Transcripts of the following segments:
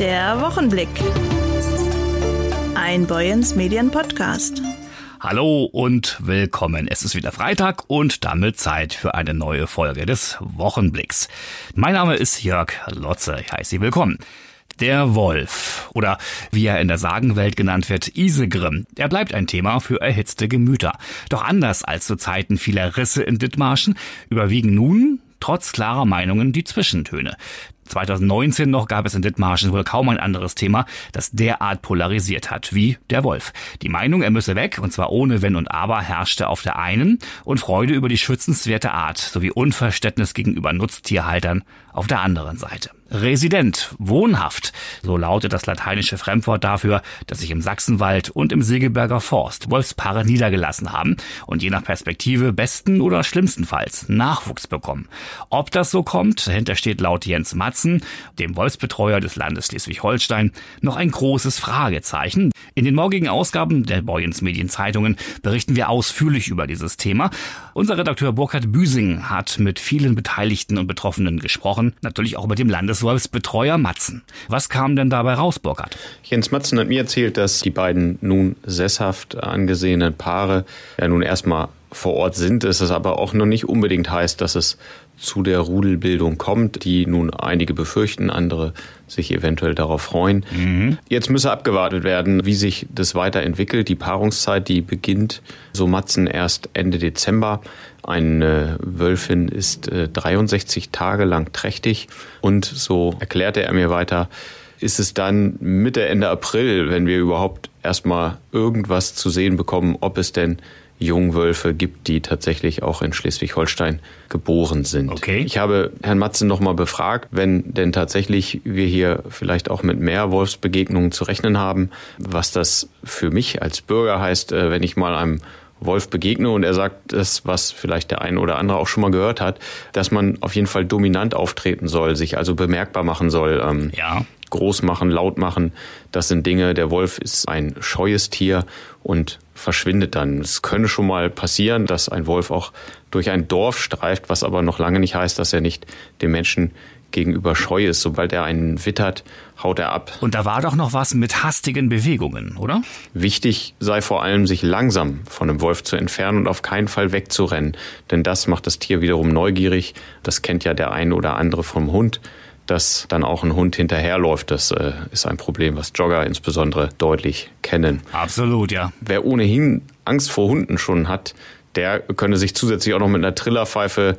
Der Wochenblick. Ein Boyens Medien Podcast. Hallo und willkommen. Es ist wieder Freitag und damit Zeit für eine neue Folge des Wochenblicks. Mein Name ist Jörg Lotze. Ich heiße Sie willkommen. Der Wolf oder wie er in der Sagenwelt genannt wird, Isegrim, er bleibt ein Thema für erhitzte Gemüter. Doch anders als zu Zeiten vieler Risse in Dithmarschen überwiegen nun trotz klarer Meinungen die Zwischentöne. 2019 noch gab es in Dithmarschen wohl kaum ein anderes Thema, das derart polarisiert hat wie der Wolf. Die Meinung, er müsse weg, und zwar ohne Wenn und Aber, herrschte auf der einen und Freude über die schützenswerte Art sowie Unverständnis gegenüber Nutztierhaltern auf der anderen Seite. Resident, wohnhaft, so lautet das lateinische Fremdwort dafür, dass sich im Sachsenwald und im Segeberger Forst Wolfspaare niedergelassen haben und je nach Perspektive besten oder schlimmstenfalls Nachwuchs bekommen. Ob das so kommt, dahinter steht laut Jens Matzen, dem Wolfsbetreuer des Landes Schleswig-Holstein, noch ein großes Fragezeichen. In den morgigen Ausgaben der Boyens Medienzeitungen berichten wir ausführlich über dieses Thema. Unser Redakteur Burkhard Büsing hat mit vielen Beteiligten und Betroffenen gesprochen, natürlich auch mit dem Landeswolfsbetreuer Matzen. Was kam denn dabei raus, Burkhard? Jens Matzen hat mir erzählt, dass die beiden nun sesshaft angesehenen Paare ja nun erstmal vor Ort sind, es aber auch noch nicht unbedingt heißt, dass es zu der Rudelbildung kommt, die nun einige befürchten, andere sich eventuell darauf freuen. Mhm. Jetzt müsse abgewartet werden, wie sich das weiterentwickelt. Die Paarungszeit, die beginnt, so Matzen, erst Ende Dezember. Eine Wölfin ist 63 äh, Tage lang trächtig und so erklärte er mir weiter, ist es dann Mitte, Ende April, wenn wir überhaupt erstmal irgendwas zu sehen bekommen, ob es denn Jungwölfe gibt, die tatsächlich auch in Schleswig-Holstein geboren sind. Okay. Ich habe Herrn Matzen nochmal befragt, wenn denn tatsächlich wir hier vielleicht auch mit mehr Wolfsbegegnungen zu rechnen haben, was das für mich als Bürger heißt, äh, wenn ich mal einem Wolf begegne und er sagt das, was vielleicht der eine oder andere auch schon mal gehört hat, dass man auf jeden Fall dominant auftreten soll, sich also bemerkbar machen soll. Ähm, ja groß machen, laut machen. Das sind Dinge, der Wolf ist ein scheues Tier und verschwindet dann. Es könne schon mal passieren, dass ein Wolf auch durch ein Dorf streift, was aber noch lange nicht heißt, dass er nicht dem Menschen gegenüber scheu ist. Sobald er einen wittert, haut er ab. Und da war doch noch was mit hastigen Bewegungen, oder? Wichtig sei vor allem, sich langsam von dem Wolf zu entfernen und auf keinen Fall wegzurennen. Denn das macht das Tier wiederum neugierig. Das kennt ja der eine oder andere vom Hund dass dann auch ein Hund hinterherläuft. Das äh, ist ein Problem, was Jogger insbesondere deutlich kennen. Absolut, ja. Wer ohnehin Angst vor Hunden schon hat, der könne sich zusätzlich auch noch mit einer Trillerpfeife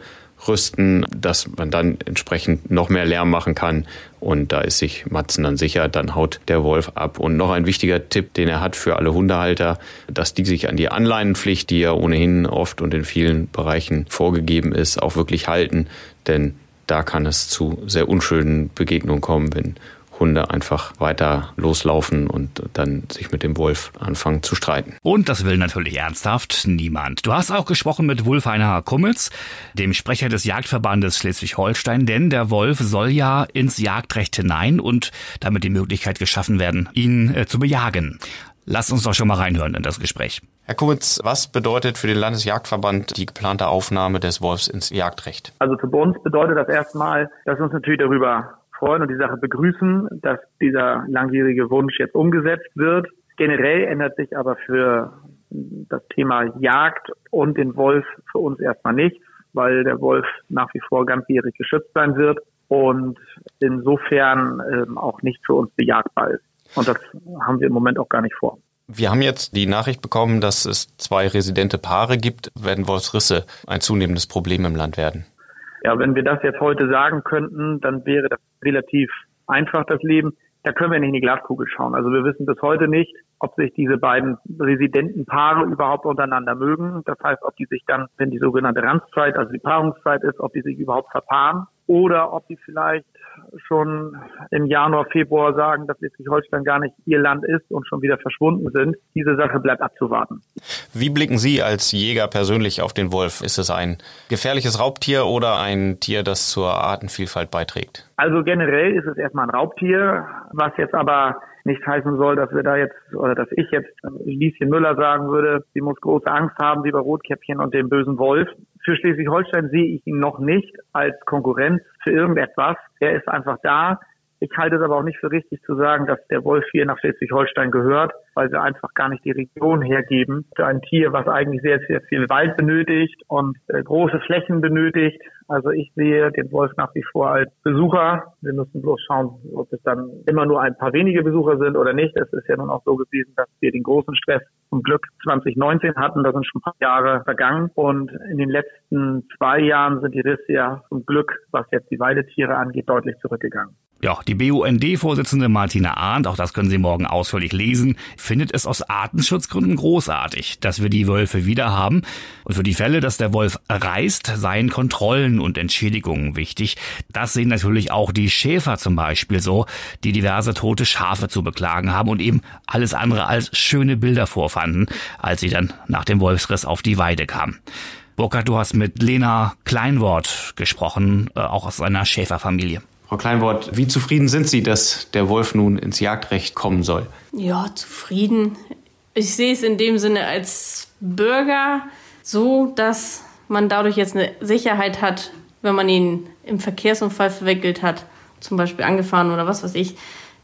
rüsten, dass man dann entsprechend noch mehr Lärm machen kann. Und da ist sich Matzen dann sicher, dann haut der Wolf ab. Und noch ein wichtiger Tipp, den er hat für alle Hundehalter, dass die sich an die Anleinenpflicht, die ja ohnehin oft und in vielen Bereichen vorgegeben ist, auch wirklich halten. Denn da kann es zu sehr unschönen Begegnungen kommen, wenn Hunde einfach weiter loslaufen und dann sich mit dem Wolf anfangen zu streiten. Und das will natürlich ernsthaft niemand. Du hast auch gesprochen mit Wulfeiner Kummitz, dem Sprecher des Jagdverbandes Schleswig-Holstein, denn der Wolf soll ja ins Jagdrecht hinein und damit die Möglichkeit geschaffen werden, ihn äh, zu bejagen. Lass uns doch schon mal reinhören in das Gespräch. Herr Kumitz, was bedeutet für den Landesjagdverband die geplante Aufnahme des Wolfs ins Jagdrecht? Also für uns bedeutet das erstmal, dass wir uns natürlich darüber freuen und die Sache begrüßen, dass dieser langjährige Wunsch jetzt umgesetzt wird. Generell ändert sich aber für das Thema Jagd und den Wolf für uns erstmal nichts, weil der Wolf nach wie vor ganzjährig geschützt sein wird und insofern ähm, auch nicht für uns bejagbar ist. Und das haben wir im Moment auch gar nicht vor. Wir haben jetzt die Nachricht bekommen, dass es zwei residente Paare gibt. Werden Wolfsrisse ein zunehmendes Problem im Land werden? Ja, wenn wir das jetzt heute sagen könnten, dann wäre das relativ einfach, das Leben. Da können wir nicht in die Glaskugel schauen. Also wir wissen bis heute nicht, ob sich diese beiden residenten Paare überhaupt untereinander mögen. Das heißt, ob die sich dann, wenn die sogenannte Ranzzeit, also die Paarungszeit ist, ob die sich überhaupt verpaaren oder ob die vielleicht schon im Januar, Februar sagen, dass Schleswig-Holstein gar nicht ihr Land ist und schon wieder verschwunden sind. Diese Sache bleibt abzuwarten. Wie blicken Sie als Jäger persönlich auf den Wolf? Ist es ein gefährliches Raubtier oder ein Tier, das zur Artenvielfalt beiträgt? Also generell ist es erstmal ein Raubtier, was jetzt aber nicht heißen soll, dass wir da jetzt oder dass ich jetzt Lieschen Müller sagen würde, sie muss große Angst haben wie bei Rotkäppchen und dem bösen Wolf. Für Schleswig-Holstein sehe ich ihn noch nicht als Konkurrenz für irgendetwas. Er ist einfach da. Ich halte es aber auch nicht für richtig zu sagen, dass der Wolf hier nach Schleswig-Holstein gehört, weil wir einfach gar nicht die Region hergeben für ein Tier, was eigentlich sehr, sehr viel Wald benötigt und äh, große Flächen benötigt. Also ich sehe den Wolf nach wie vor als Besucher. Wir müssen bloß schauen, ob es dann immer nur ein paar wenige Besucher sind oder nicht. Es ist ja nun auch so gewesen, dass wir den großen Stress zum Glück 2019 hatten. Da sind schon ein paar Jahre vergangen. Und in den letzten zwei Jahren sind die Risse ja zum Glück, was jetzt die Weidetiere angeht, deutlich zurückgegangen. Ja, die BUND-Vorsitzende Martina Arndt, auch das können Sie morgen ausführlich lesen, findet es aus Artenschutzgründen großartig, dass wir die Wölfe wieder haben. Und für die Fälle, dass der Wolf reißt, seien Kontrollen und Entschädigungen wichtig. Das sehen natürlich auch die Schäfer zum Beispiel so, die diverse tote Schafe zu beklagen haben und eben alles andere als schöne Bilder vorfanden, als sie dann nach dem Wolfsriss auf die Weide kamen. Burkhard, du hast mit Lena Kleinwort gesprochen, äh, auch aus einer Schäferfamilie. Frau Kleinwort, wie zufrieden sind Sie, dass der Wolf nun ins Jagdrecht kommen soll? Ja, zufrieden. Ich sehe es in dem Sinne als Bürger so, dass man dadurch jetzt eine Sicherheit hat, wenn man ihn im Verkehrsunfall verwickelt hat, zum Beispiel angefahren oder was weiß ich,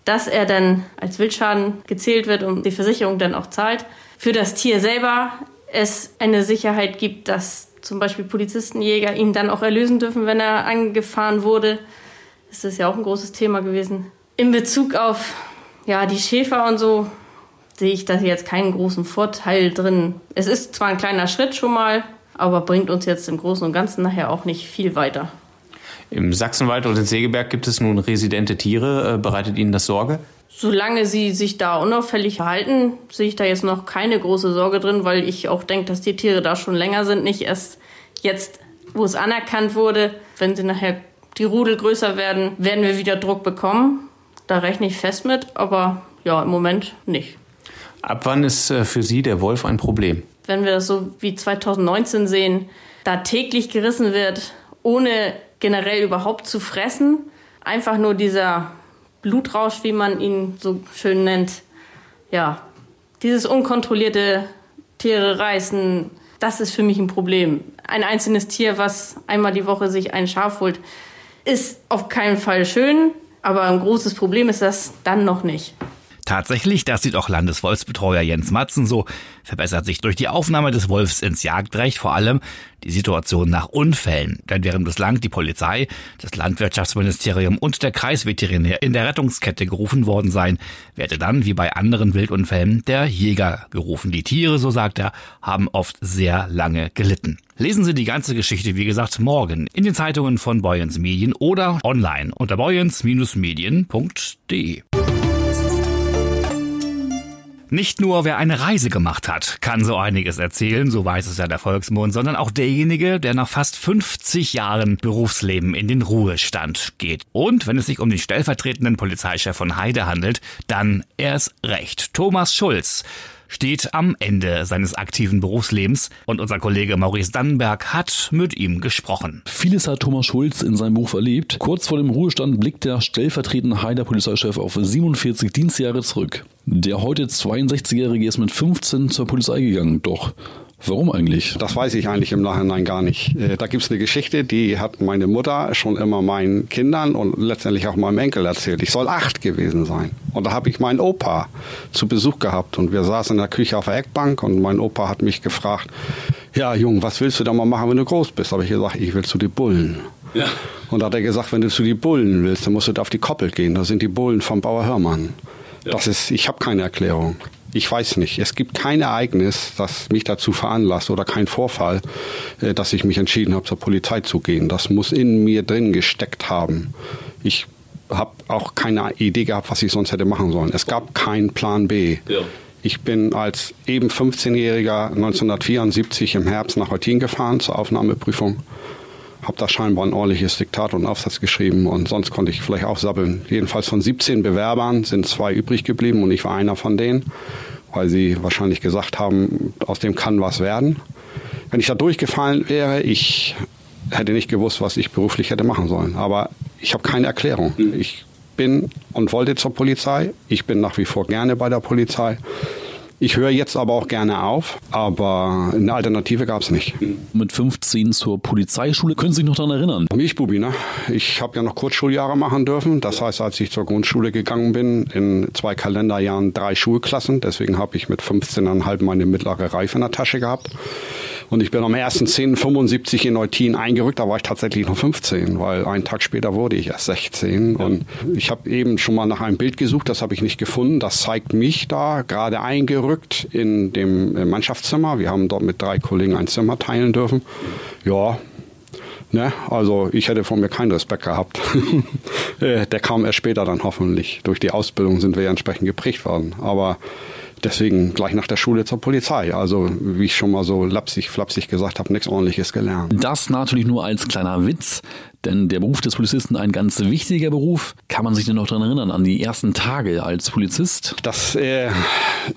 dass er dann als Wildschaden gezählt wird und die Versicherung dann auch zahlt. Für das Tier selber es eine Sicherheit gibt, dass zum Beispiel Polizisten, Jäger ihn dann auch erlösen dürfen, wenn er angefahren wurde ist das ja auch ein großes Thema gewesen. In Bezug auf ja, die Schäfer und so sehe ich da jetzt keinen großen Vorteil drin. Es ist zwar ein kleiner Schritt schon mal, aber bringt uns jetzt im Großen und Ganzen nachher auch nicht viel weiter. Im Sachsenwald und in Segeberg gibt es nun residente Tiere. Äh, bereitet Ihnen das Sorge? Solange sie sich da unauffällig verhalten, sehe ich da jetzt noch keine große Sorge drin, weil ich auch denke, dass die Tiere da schon länger sind, nicht erst jetzt, wo es anerkannt wurde, wenn sie nachher die Rudel größer werden, werden wir wieder Druck bekommen. Da rechne ich fest mit, aber ja, im Moment nicht. Ab wann ist äh, für Sie der Wolf ein Problem? Wenn wir das so wie 2019 sehen, da täglich gerissen wird, ohne generell überhaupt zu fressen, einfach nur dieser Blutrausch, wie man ihn so schön nennt, ja, dieses unkontrollierte Tiere reißen, das ist für mich ein Problem. Ein einzelnes Tier, was einmal die Woche sich ein Schaf holt, ist auf keinen Fall schön, aber ein großes Problem ist das dann noch nicht. Tatsächlich, das sieht auch Landeswolfsbetreuer Jens Matzen so, verbessert sich durch die Aufnahme des Wolfs ins Jagdrecht vor allem die Situation nach Unfällen. Denn während bislang die Polizei, das Landwirtschaftsministerium und der Kreisveterinär in der Rettungskette gerufen worden seien, werde dann, wie bei anderen Wildunfällen, der Jäger gerufen. Die Tiere, so sagt er, haben oft sehr lange gelitten. Lesen Sie die ganze Geschichte, wie gesagt, morgen in den Zeitungen von Boyens Medien oder online unter boyens-medien.de. Nicht nur wer eine Reise gemacht hat, kann so einiges erzählen, so weiß es ja der Volksmund, sondern auch derjenige, der nach fast 50 Jahren Berufsleben in den Ruhestand geht. Und wenn es sich um den stellvertretenden Polizeichef von Heide handelt, dann erst recht. Thomas Schulz steht am Ende seines aktiven Berufslebens und unser Kollege Maurice Dannenberg hat mit ihm gesprochen. Vieles hat Thomas Schulz in seinem Beruf erlebt. Kurz vor dem Ruhestand blickt der stellvertretende Heider Polizeichef auf 47 Dienstjahre zurück. Der heute 62-Jährige ist mit 15 zur Polizei gegangen, doch Warum eigentlich? Das weiß ich eigentlich im Nachhinein gar nicht. Äh, da gibt es eine Geschichte, die hat meine Mutter schon immer meinen Kindern und letztendlich auch meinem Enkel erzählt. Ich soll acht gewesen sein. Und da habe ich meinen Opa zu Besuch gehabt und wir saßen in der Küche auf der Eckbank und mein Opa hat mich gefragt, ja Junge, was willst du da mal machen, wenn du groß bist? Habe ich gesagt, ich will zu den Bullen. Ja. Und da hat er gesagt, wenn du zu den Bullen willst, dann musst du da auf die Koppel gehen. Da sind die Bullen vom Bauer Hörmann. Ja. Das ist, ich habe keine Erklärung. Ich weiß nicht. Es gibt kein Ereignis, das mich dazu veranlasst oder kein Vorfall, äh, dass ich mich entschieden habe, zur Polizei zu gehen. Das muss in mir drin gesteckt haben. Ich habe auch keine Idee gehabt, was ich sonst hätte machen sollen. Es gab keinen Plan B. Ja. Ich bin als eben 15-Jähriger 1974 im Herbst nach Eutin gefahren zur Aufnahmeprüfung habe da scheinbar ein ordentliches Diktat und Aufsatz geschrieben und sonst konnte ich vielleicht auch sabbeln. Jedenfalls von 17 Bewerbern sind zwei übrig geblieben und ich war einer von denen, weil sie wahrscheinlich gesagt haben, aus dem kann was werden. Wenn ich da durchgefallen wäre, ich hätte nicht gewusst, was ich beruflich hätte machen sollen. Aber ich habe keine Erklärung. Mhm. Ich bin und wollte zur Polizei. Ich bin nach wie vor gerne bei der Polizei. Ich höre jetzt aber auch gerne auf, aber eine Alternative gab es nicht. Mit 15 zur Polizeischule, können Sie sich noch daran erinnern? Milchbubi, ne? Ich habe ja noch Kurzschuljahre machen dürfen. Das heißt, als ich zur Grundschule gegangen bin, in zwei Kalenderjahren drei Schulklassen. Deswegen habe ich mit 15,5 meine mittlere Reife in der Tasche gehabt. Und ich bin am 1.10.75 in Neutin eingerückt, da war ich tatsächlich noch 15, weil einen Tag später wurde ich erst 16. Und ich habe eben schon mal nach einem Bild gesucht, das habe ich nicht gefunden. Das zeigt mich da, gerade eingerückt in dem Mannschaftszimmer. Wir haben dort mit drei Kollegen ein Zimmer teilen dürfen. Ja, Ne? Also ich hätte von mir keinen Respekt gehabt. Äh, der kam erst später dann hoffentlich. Durch die Ausbildung sind wir ja entsprechend geprägt worden. Aber deswegen gleich nach der Schule zur Polizei. Also wie ich schon mal so lapsig, flapsig gesagt habe, nichts ordentliches gelernt. Das natürlich nur als kleiner Witz. Denn der Beruf des Polizisten ein ganz wichtiger Beruf. Kann man sich denn noch daran erinnern, an die ersten Tage als Polizist? Das äh,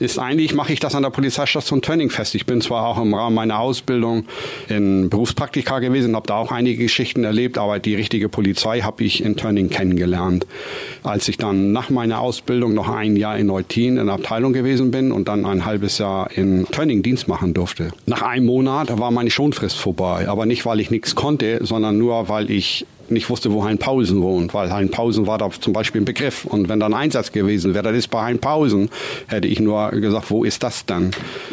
ist eigentlich, mache ich das an der Polizeistation Tönning fest. Ich bin zwar auch im Rahmen meiner Ausbildung in Berufspraktika gewesen, habe da auch einige Geschichten erlebt, aber die richtige Polizei habe ich in Tönning kennengelernt. Als ich dann nach meiner Ausbildung noch ein Jahr in Neutin in der Abteilung gewesen bin und dann ein halbes Jahr in Tönning Dienst machen durfte. Nach einem Monat war meine Schonfrist vorbei, aber nicht, weil ich nichts konnte, sondern nur, weil ich nicht wusste, wo Heinpausen wohnt, weil Heinpausen war da zum Beispiel ein Begriff. Und wenn da ein Einsatz gewesen wäre, das ist bei Heinpausen, hätte ich nur gesagt, wo ist das dann?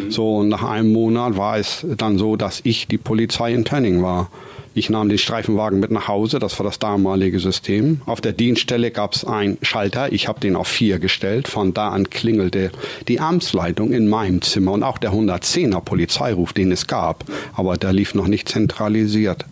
So, und nach einem Monat war es dann so, dass ich die Polizei in Tönning war. Ich nahm den Streifenwagen mit nach Hause, das war das damalige System. Auf der Dienststelle gab es einen Schalter, ich habe den auf vier gestellt. Von da an klingelte die Amtsleitung in meinem Zimmer und auch der 110er Polizeiruf, den es gab. Aber der lief noch nicht zentralisiert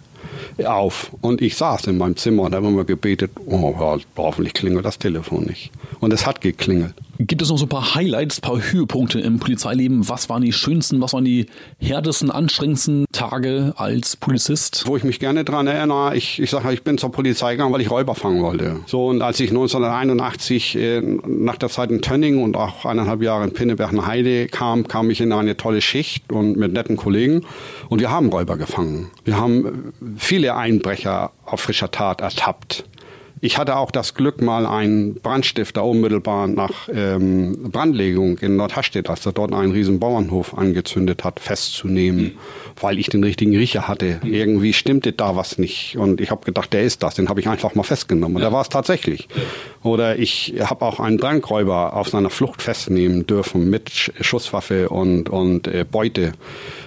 auf. Und ich saß in meinem Zimmer und habe immer gebetet, oh, hoffentlich klingelt das Telefon nicht. Und es hat geklingelt. Gibt es noch so ein paar Highlights, ein paar Höhepunkte im Polizeileben? Was waren die schönsten, was waren die härtesten, anstrengendsten Tage als Polizist? Wo ich mich gerne dran erinnere, ich, ich sage, ich bin zur Polizei gegangen, weil ich Räuber fangen wollte. So, und als ich 1981 äh, nach der Zeit in Tönning und auch eineinhalb Jahre in Pinneberg-Heide kam, kam ich in eine tolle Schicht und mit netten Kollegen. Und wir haben Räuber gefangen. Wir haben viele Einbrecher auf frischer Tat ertappt. Ich hatte auch das Glück, mal einen Brandstifter unmittelbar nach ähm, Brandlegung in Nordhastedt, als er dort einen riesen Bauernhof angezündet hat, festzunehmen, weil ich den richtigen Riecher hatte. Irgendwie stimmte da was nicht. Und ich habe gedacht, der ist das. Den habe ich einfach mal festgenommen. Und der war es tatsächlich. Oder ich habe auch einen Bankräuber auf seiner Flucht festnehmen dürfen mit Schusswaffe und, und äh, Beute.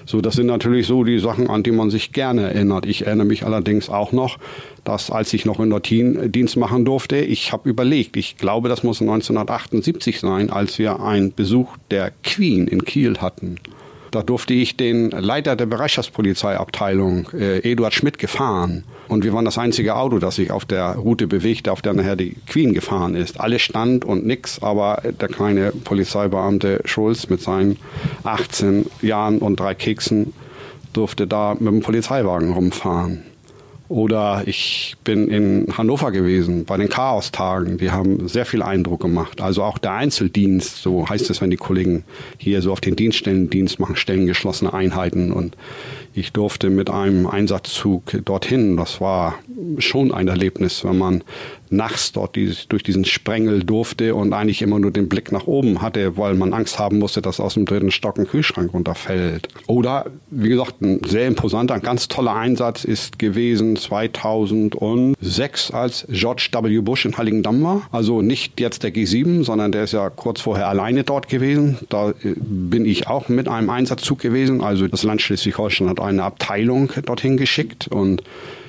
So, das sind natürlich so die Sachen, an die man sich gerne erinnert. Ich erinnere mich allerdings auch noch, dass als ich noch in Nortin Dienst machen durfte, ich habe überlegt, ich glaube, das muss 1978 sein, als wir einen Besuch der Queen in Kiel hatten. Da durfte ich den Leiter der Bereitschaftspolizeiabteilung, äh, Eduard Schmidt, gefahren. Und wir waren das einzige Auto, das sich auf der Route bewegte, auf der nachher die Queen gefahren ist. Alles stand und nix, aber der kleine Polizeibeamte Schulz mit seinen 18 Jahren und drei Keksen durfte da mit dem Polizeiwagen rumfahren. Oder ich bin in Hannover gewesen bei den Chaostagen. Die haben sehr viel Eindruck gemacht. Also auch der Einzeldienst, so heißt es, wenn die Kollegen hier so auf den Dienststellen Dienst machen, stellengeschlossene Einheiten. Und ich durfte mit einem Einsatzzug dorthin. Das war schon ein Erlebnis, wenn man nachts dort dieses, durch diesen Sprengel durfte und eigentlich immer nur den Blick nach oben hatte, weil man Angst haben musste, dass aus dem dritten Stock ein Kühlschrank runterfällt. Oder, wie gesagt, ein sehr imposanter, ein ganz toller Einsatz ist gewesen 2006, als George W. Bush in Heiligendamm war. Also nicht jetzt der G7, sondern der ist ja kurz vorher alleine dort gewesen. Da äh, bin ich auch mit einem Einsatzzug gewesen. Also das Land Schleswig-Holstein hat eine Abteilung dorthin geschickt und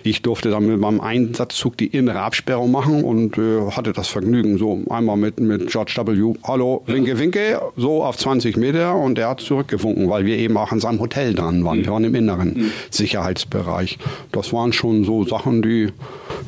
ich durfte dann mit meinem Einsatzzug die innere Absperrung machen und äh, hatte das Vergnügen, so einmal mit, mit George W. Hallo, winke, winke, so auf 20 Meter und er hat zurückgewunken, weil wir eben auch an seinem Hotel dran waren. Wir waren im inneren mhm. Sicherheitsbereich. Das waren schon so Sachen, die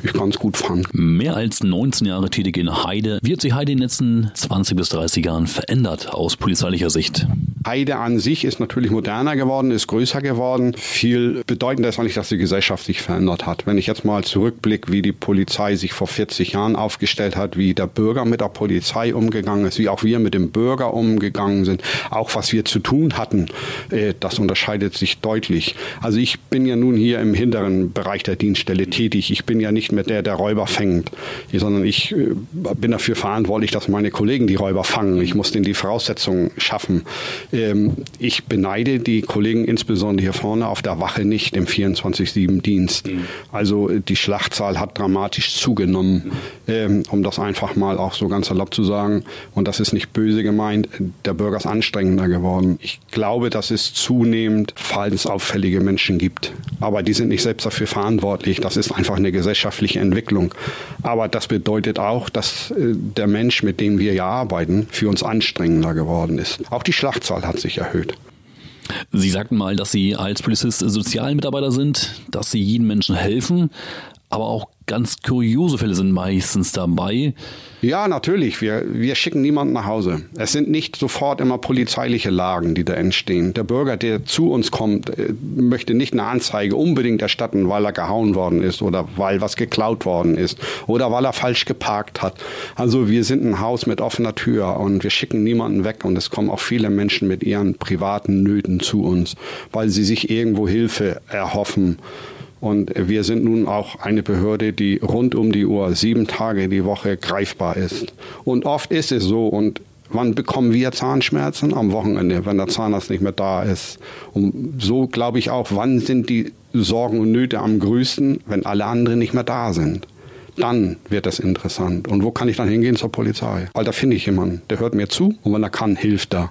ich ganz gut fand. Mehr als 19 Jahre tätig in Heide. Wie hat sich Heide in den letzten 20 bis 30 Jahren verändert aus polizeilicher Sicht? Heide an sich ist natürlich moderner geworden, ist größer geworden. Viel bedeutender ist eigentlich, dass die Gesellschaft sich verändert hat. Wenn ich jetzt mal zurückblicke, wie die Polizei sich vor 40 Jahren aufgestellt hat, wie der Bürger mit der Polizei umgegangen ist, wie auch wir mit dem Bürger umgegangen sind, auch was wir zu tun hatten, äh, das unterscheidet sich deutlich. Also ich bin ja nun hier im hinteren Bereich der Dienststelle tätig. Ich bin ja nicht mehr der, der Räuber fängt, sondern ich äh, bin dafür verantwortlich, dass meine Kollegen die Räuber fangen. Ich muss denen die Voraussetzungen schaffen. Ähm, ich beneide die Kollegen insbesondere hier vorne auf der Wache nicht im 24-7-Dienst. Mhm. Also die Schlachtzahl hat dramatisch zugenommen, ähm, um das einfach mal auch so ganz erlaubt zu sagen. Und das ist nicht böse gemeint. Der Bürger ist anstrengender geworden. Ich glaube, dass es zunehmend verhaltensauffällige Menschen gibt. Aber die sind nicht selbst dafür verantwortlich. Das ist einfach eine gesellschaftliche Entwicklung. Aber das bedeutet auch, dass äh, der Mensch, mit dem wir ja arbeiten, für uns anstrengender geworden ist. Auch die Schlachtzahl hat sich erhöht. Sie sagten mal, dass Sie als Polizist Sozialmitarbeiter sind, dass Sie jedem Menschen helfen, aber auch ganz kuriose Fälle sind meistens dabei. Ja, natürlich. Wir, wir schicken niemanden nach Hause. Es sind nicht sofort immer polizeiliche Lagen, die da entstehen. Der Bürger, der zu uns kommt, äh, möchte nicht eine Anzeige unbedingt erstatten, weil er gehauen worden ist oder weil was geklaut worden ist oder weil er falsch geparkt hat. Also wir sind ein Haus mit offener Tür und wir schicken niemanden weg und es kommen auch viele Menschen mit ihren privaten Nöten zu uns, weil sie sich irgendwo Hilfe erhoffen. Und wir sind nun auch eine Behörde, die rund um die Uhr, sieben Tage die Woche greifbar ist. Und oft ist es so. Und wann bekommen wir Zahnschmerzen? Am Wochenende, wenn der Zahnarzt nicht mehr da ist. Und so glaube ich auch, wann sind die Sorgen und Nöte am größten, wenn alle anderen nicht mehr da sind. Dann wird das interessant. Und wo kann ich dann hingehen zur Polizei? Weil da finde ich jemanden, der hört mir zu und wenn er kann, hilft er.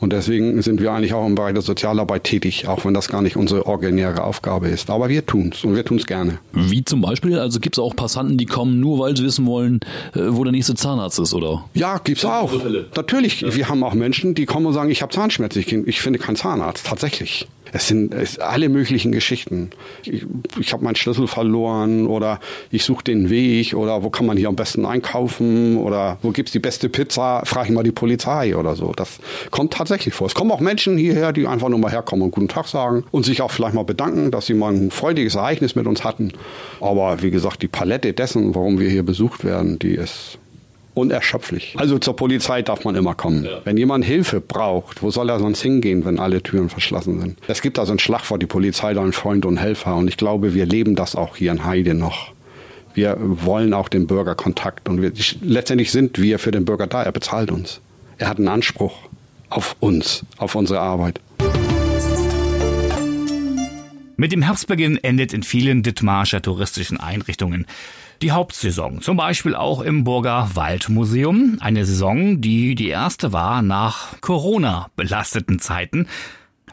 Und deswegen sind wir eigentlich auch im Bereich der Sozialarbeit tätig, auch wenn das gar nicht unsere originäre Aufgabe ist. Aber wir tun es und wir tun es gerne. Wie zum Beispiel? Also gibt es auch Passanten, die kommen nur, weil sie wissen wollen, äh, wo der nächste Zahnarzt ist, oder? Ja, gibt es auch. Natürlich. Ja. Wir haben auch Menschen, die kommen und sagen, ich habe Zahnschmerzen, ich, ich finde keinen Zahnarzt. Tatsächlich. Es sind es alle möglichen Geschichten. Ich, ich habe meinen Schlüssel verloren oder ich suche den Weg oder wo kann man hier am besten einkaufen oder wo gibt's die beste Pizza, frage ich mal die Polizei oder so. Das kommt tatsächlich vor. Es kommen auch Menschen hierher, die einfach nur mal herkommen und guten Tag sagen und sich auch vielleicht mal bedanken, dass sie mal ein freudiges Ereignis mit uns hatten. Aber wie gesagt, die Palette dessen, warum wir hier besucht werden, die ist unerschöpflich. Also zur Polizei darf man immer kommen. Ja. Wenn jemand Hilfe braucht, wo soll er sonst hingehen, wenn alle Türen verschlossen sind? Es gibt also ein Schlagwort, die Polizei dein Freund und Helfer. Und ich glaube, wir leben das auch hier in Heide noch. Wir wollen auch den Bürger Kontakt. Und wir, letztendlich sind wir für den Bürger da. Er bezahlt uns. Er hat einen Anspruch auf uns, auf unsere Arbeit. Mit dem Herbstbeginn endet in vielen Dithmarscher touristischen Einrichtungen die Hauptsaison. Zum Beispiel auch im Burger Waldmuseum. Eine Saison, die die erste war nach Corona belasteten Zeiten.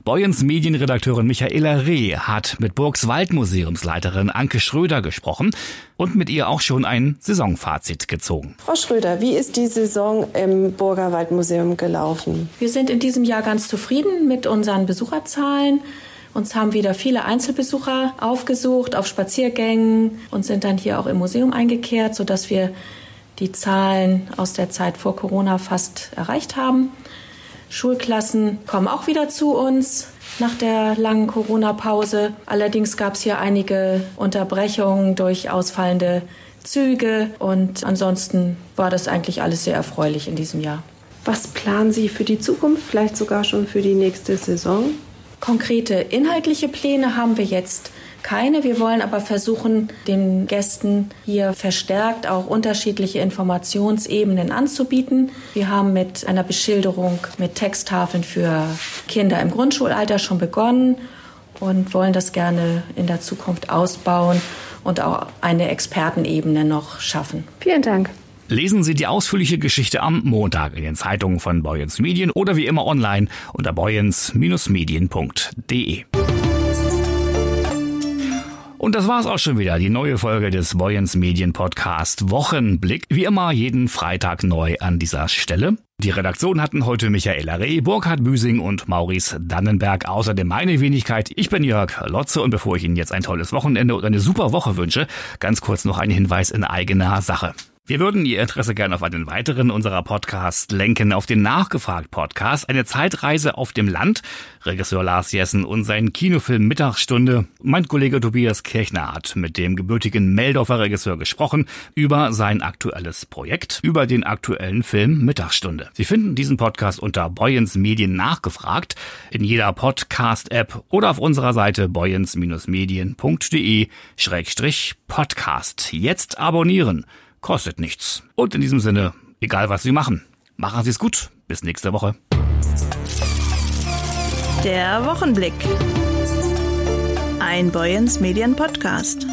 Boyens Medienredakteurin Michaela Reh hat mit Burgs Waldmuseumsleiterin Anke Schröder gesprochen und mit ihr auch schon ein Saisonfazit gezogen. Frau Schröder, wie ist die Saison im Burger Waldmuseum gelaufen? Wir sind in diesem Jahr ganz zufrieden mit unseren Besucherzahlen. Uns haben wieder viele Einzelbesucher aufgesucht auf Spaziergängen und sind dann hier auch im Museum eingekehrt, sodass wir die Zahlen aus der Zeit vor Corona fast erreicht haben. Schulklassen kommen auch wieder zu uns nach der langen Corona-Pause. Allerdings gab es hier einige Unterbrechungen durch ausfallende Züge und ansonsten war das eigentlich alles sehr erfreulich in diesem Jahr. Was planen Sie für die Zukunft, vielleicht sogar schon für die nächste Saison? Konkrete inhaltliche Pläne haben wir jetzt keine. Wir wollen aber versuchen, den Gästen hier verstärkt auch unterschiedliche Informationsebenen anzubieten. Wir haben mit einer Beschilderung mit Texttafeln für Kinder im Grundschulalter schon begonnen und wollen das gerne in der Zukunft ausbauen und auch eine Expertenebene noch schaffen. Vielen Dank. Lesen Sie die ausführliche Geschichte am Montag in den Zeitungen von Boyens Medien oder wie immer online unter boyens-medien.de. Und das war's auch schon wieder, die neue Folge des Boyens Medien Podcast Wochenblick. Wie immer jeden Freitag neu an dieser Stelle. Die Redaktion hatten heute Michaela Reh, Burkhard Büsing und Maurice Dannenberg. Außerdem meine Wenigkeit. Ich bin Jörg Lotze und bevor ich Ihnen jetzt ein tolles Wochenende und eine super Woche wünsche, ganz kurz noch ein Hinweis in eigener Sache. Wir würden Ihr Interesse gerne auf einen weiteren unserer Podcasts lenken, auf den Nachgefragt-Podcast, eine Zeitreise auf dem Land. Regisseur Lars Jessen und sein Kinofilm Mittagsstunde. Mein Kollege Tobias Kirchner hat mit dem gebürtigen Meldorfer Regisseur gesprochen über sein aktuelles Projekt, über den aktuellen Film Mittagsstunde. Sie finden diesen Podcast unter Boyens Medien nachgefragt, in jeder Podcast-App oder auf unserer Seite boyens-medien.de-podcast. Jetzt abonnieren. Kostet nichts. Und in diesem Sinne, egal was Sie machen, machen Sie es gut. Bis nächste Woche. Der Wochenblick. Ein Boyens Medien Podcast.